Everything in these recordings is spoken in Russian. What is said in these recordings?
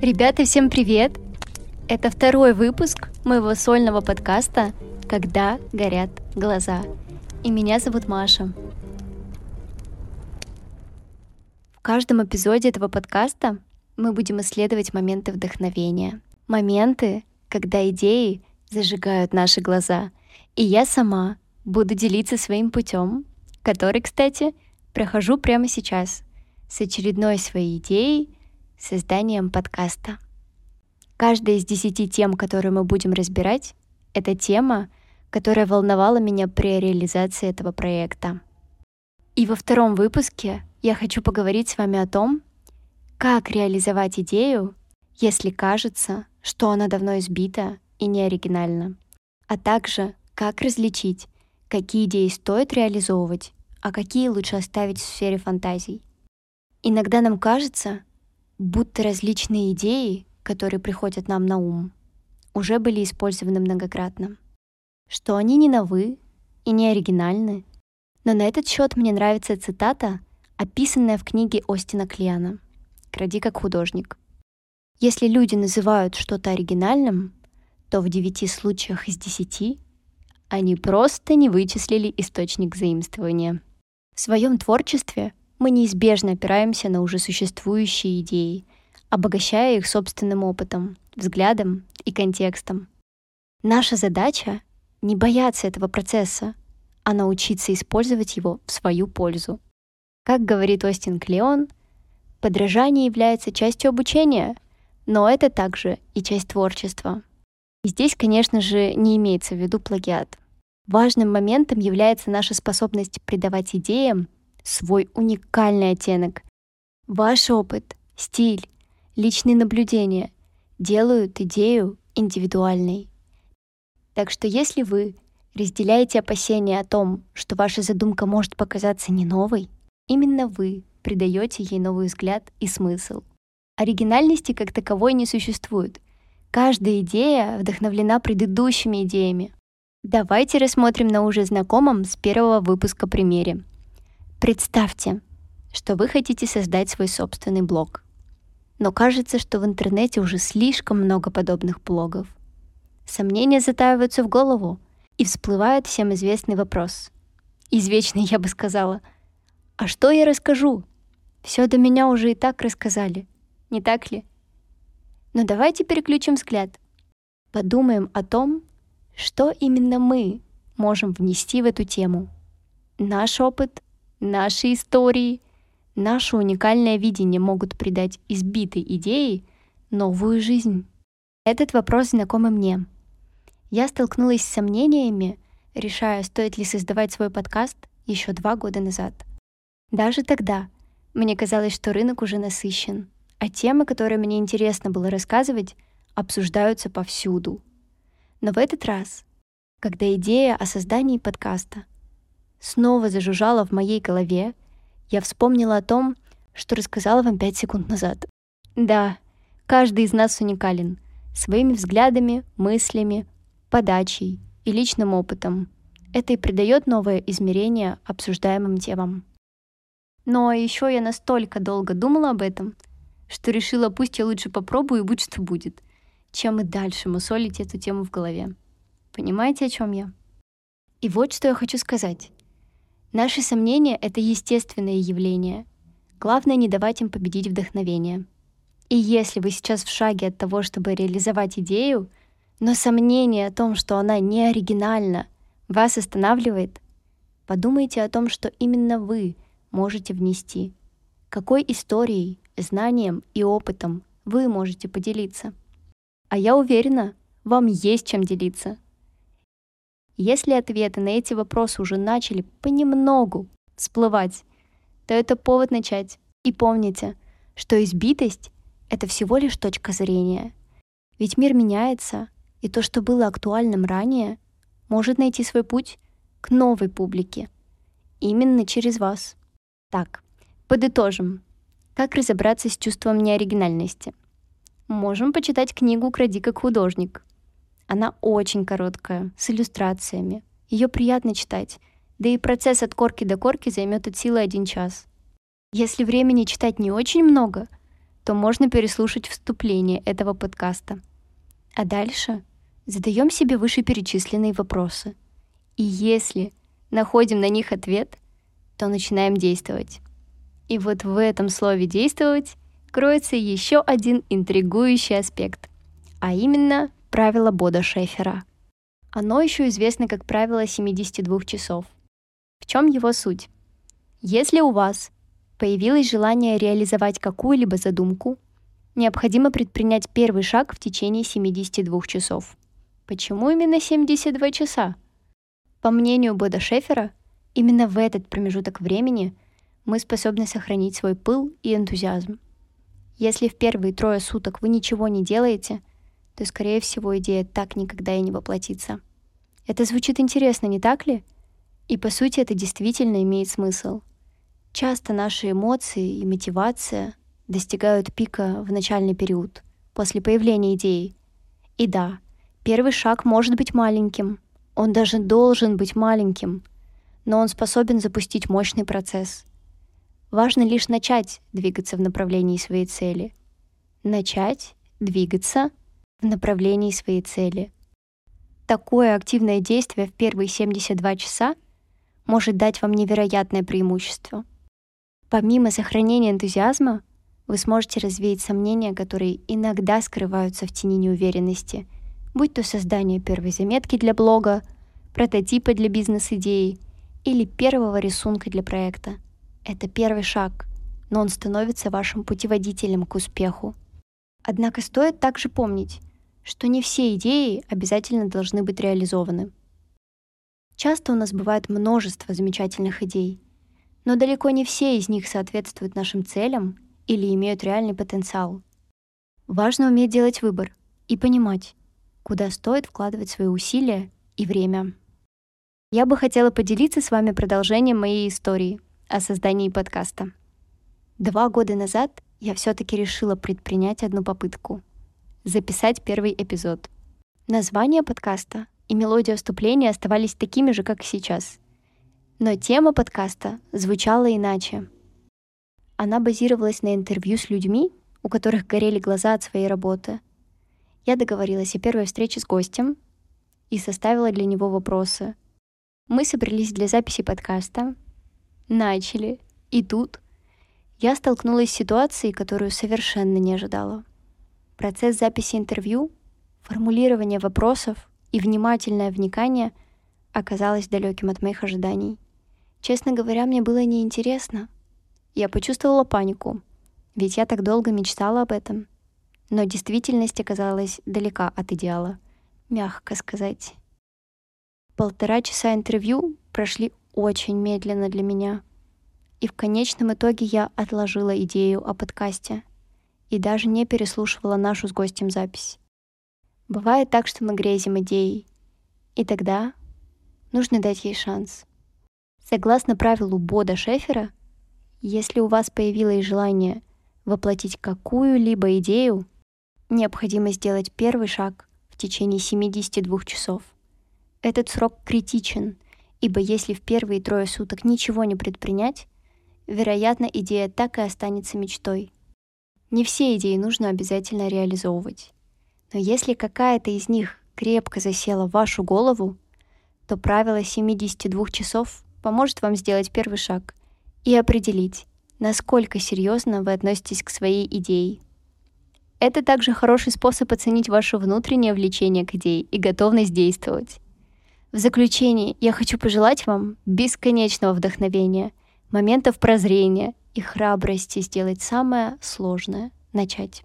Ребята, всем привет! Это второй выпуск моего сольного подкаста «Когда горят глаза». И меня зовут Маша. В каждом эпизоде этого подкаста мы будем исследовать моменты вдохновения. Моменты, когда идеи зажигают наши глаза. И я сама буду делиться своим путем, который, кстати, прохожу прямо сейчас с очередной своей идеей созданием подкаста. Каждая из десяти тем, которые мы будем разбирать, это тема, которая волновала меня при реализации этого проекта. И во втором выпуске я хочу поговорить с вами о том, как реализовать идею, если кажется, что она давно избита и не оригинальна, а также как различить, какие идеи стоит реализовывать, а какие лучше оставить в сфере фантазий. Иногда нам кажется, будто различные идеи, которые приходят нам на ум, уже были использованы многократно. Что они не новы и не оригинальны. Но на этот счет мне нравится цитата, описанная в книге Остина Клиана «Кради как художник». Если люди называют что-то оригинальным, то в девяти случаях из десяти они просто не вычислили источник заимствования. В своем творчестве мы неизбежно опираемся на уже существующие идеи, обогащая их собственным опытом, взглядом и контекстом. Наша задача — не бояться этого процесса, а научиться использовать его в свою пользу. Как говорит Остин Клеон, подражание является частью обучения, но это также и часть творчества. И здесь, конечно же, не имеется в виду плагиат. Важным моментом является наша способность придавать идеям свой уникальный оттенок. Ваш опыт, стиль, личные наблюдения делают идею индивидуальной. Так что если вы разделяете опасения о том, что ваша задумка может показаться не новой, именно вы придаете ей новый взгляд и смысл. Оригинальности как таковой не существует. Каждая идея вдохновлена предыдущими идеями. Давайте рассмотрим на уже знакомом с первого выпуска примере — Представьте, что вы хотите создать свой собственный блог. Но кажется, что в интернете уже слишком много подобных блогов. Сомнения затаиваются в голову, и всплывает всем известный вопрос. Извечный, я бы сказала. А что я расскажу? Все до меня уже и так рассказали, не так ли? Но давайте переключим взгляд. Подумаем о том, что именно мы можем внести в эту тему. Наш опыт, Наши истории, наше уникальное видение могут придать избитой идее новую жизнь. Этот вопрос знакомый мне. Я столкнулась с сомнениями, решая, стоит ли создавать свой подкаст еще два года назад. Даже тогда мне казалось, что рынок уже насыщен, а темы, которые мне интересно было рассказывать, обсуждаются повсюду. Но в этот раз, когда идея о создании подкаста — снова зажужжало в моей голове, я вспомнила о том, что рассказала вам пять секунд назад. Да, каждый из нас уникален своими взглядами, мыслями, подачей и личным опытом. Это и придает новое измерение обсуждаемым темам. Но еще я настолько долго думала об этом, что решила, пусть я лучше попробую и будь что будет, чем и дальше мусолить эту тему в голове. Понимаете, о чем я? И вот что я хочу сказать. Наши сомнения — это естественное явление. Главное — не давать им победить вдохновение. И если вы сейчас в шаге от того, чтобы реализовать идею, но сомнение о том, что она не оригинальна, вас останавливает, подумайте о том, что именно вы можете внести. Какой историей, знанием и опытом вы можете поделиться. А я уверена, вам есть чем делиться — если ответы на эти вопросы уже начали понемногу всплывать, то это повод начать. И помните, что избитость — это всего лишь точка зрения. Ведь мир меняется, и то, что было актуальным ранее, может найти свой путь к новой публике. Именно через вас. Так, подытожим. Как разобраться с чувством неоригинальности? Можем почитать книгу «Кради как художник», она очень короткая, с иллюстрациями. Ее приятно читать, да и процесс от корки до корки займет от силы один час. Если времени читать не очень много, то можно переслушать вступление этого подкаста. А дальше задаем себе вышеперечисленные вопросы. И если находим на них ответ, то начинаем действовать. И вот в этом слове «действовать» кроется еще один интригующий аспект, а именно правило Бода Шефера. Оно еще известно как правило 72 часов. В чем его суть? Если у вас появилось желание реализовать какую-либо задумку, необходимо предпринять первый шаг в течение 72 часов. Почему именно 72 часа? По мнению Бода Шефера, именно в этот промежуток времени мы способны сохранить свой пыл и энтузиазм. Если в первые трое суток вы ничего не делаете, то, скорее всего, идея так никогда и не воплотится. Это звучит интересно, не так ли? И по сути это действительно имеет смысл. Часто наши эмоции и мотивация достигают пика в начальный период, после появления идеи. И да, первый шаг может быть маленьким, он даже должен быть маленьким, но он способен запустить мощный процесс. Важно лишь начать двигаться в направлении своей цели. Начать двигаться в направлении своей цели. Такое активное действие в первые 72 часа может дать вам невероятное преимущество. Помимо сохранения энтузиазма, вы сможете развеять сомнения, которые иногда скрываются в тени неуверенности, будь то создание первой заметки для блога, прототипа для бизнес-идеи или первого рисунка для проекта. Это первый шаг, но он становится вашим путеводителем к успеху. Однако стоит также помнить, что не все идеи обязательно должны быть реализованы. Часто у нас бывает множество замечательных идей, но далеко не все из них соответствуют нашим целям или имеют реальный потенциал. Важно уметь делать выбор и понимать, куда стоит вкладывать свои усилия и время. Я бы хотела поделиться с вами продолжением моей истории о создании подкаста. Два года назад я все-таки решила предпринять одну попытку — записать первый эпизод. Название подкаста и мелодия вступления оставались такими же, как сейчас. Но тема подкаста звучала иначе — она базировалась на интервью с людьми, у которых горели глаза от своей работы. Я договорилась о первой встрече с гостем и составила для него вопросы. Мы собрались для записи подкаста, начали, и тут я столкнулась с ситуацией, которую совершенно не ожидала. Процесс записи интервью, формулирование вопросов и внимательное вникание оказалось далеким от моих ожиданий. Честно говоря, мне было неинтересно — я почувствовала панику, ведь я так долго мечтала об этом. Но действительность оказалась далека от идеала, мягко сказать. Полтора часа интервью прошли очень медленно для меня. И в конечном итоге я отложила идею о подкасте и даже не переслушивала нашу с гостем запись. Бывает так, что мы грезим идеей, и тогда нужно дать ей шанс. Согласно правилу Бода Шефера, если у вас появилось желание воплотить какую-либо идею, необходимо сделать первый шаг в течение 72 часов. Этот срок критичен, ибо если в первые трое суток ничего не предпринять, вероятно, идея так и останется мечтой. Не все идеи нужно обязательно реализовывать. Но если какая-то из них крепко засела в вашу голову, то правило 72 часов поможет вам сделать первый шаг — и определить, насколько серьезно вы относитесь к своей идее. Это также хороший способ оценить ваше внутреннее влечение к идее и готовность действовать. В заключение я хочу пожелать вам бесконечного вдохновения, моментов прозрения и храбрости сделать самое сложное — начать.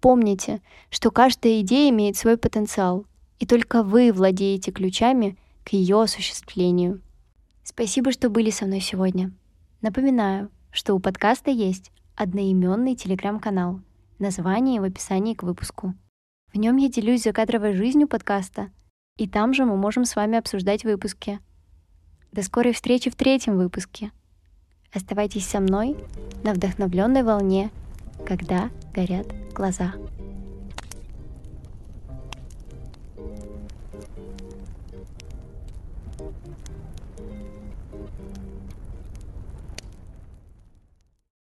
Помните, что каждая идея имеет свой потенциал, и только вы владеете ключами к ее осуществлению. Спасибо, что были со мной сегодня. Напоминаю, что у подкаста есть одноименный телеграм-канал. Название в описании к выпуску. В нем я делюсь закадровой жизнью подкаста, и там же мы можем с вами обсуждать выпуски. До скорой встречи в третьем выпуске. Оставайтесь со мной на вдохновленной волне, когда горят глаза.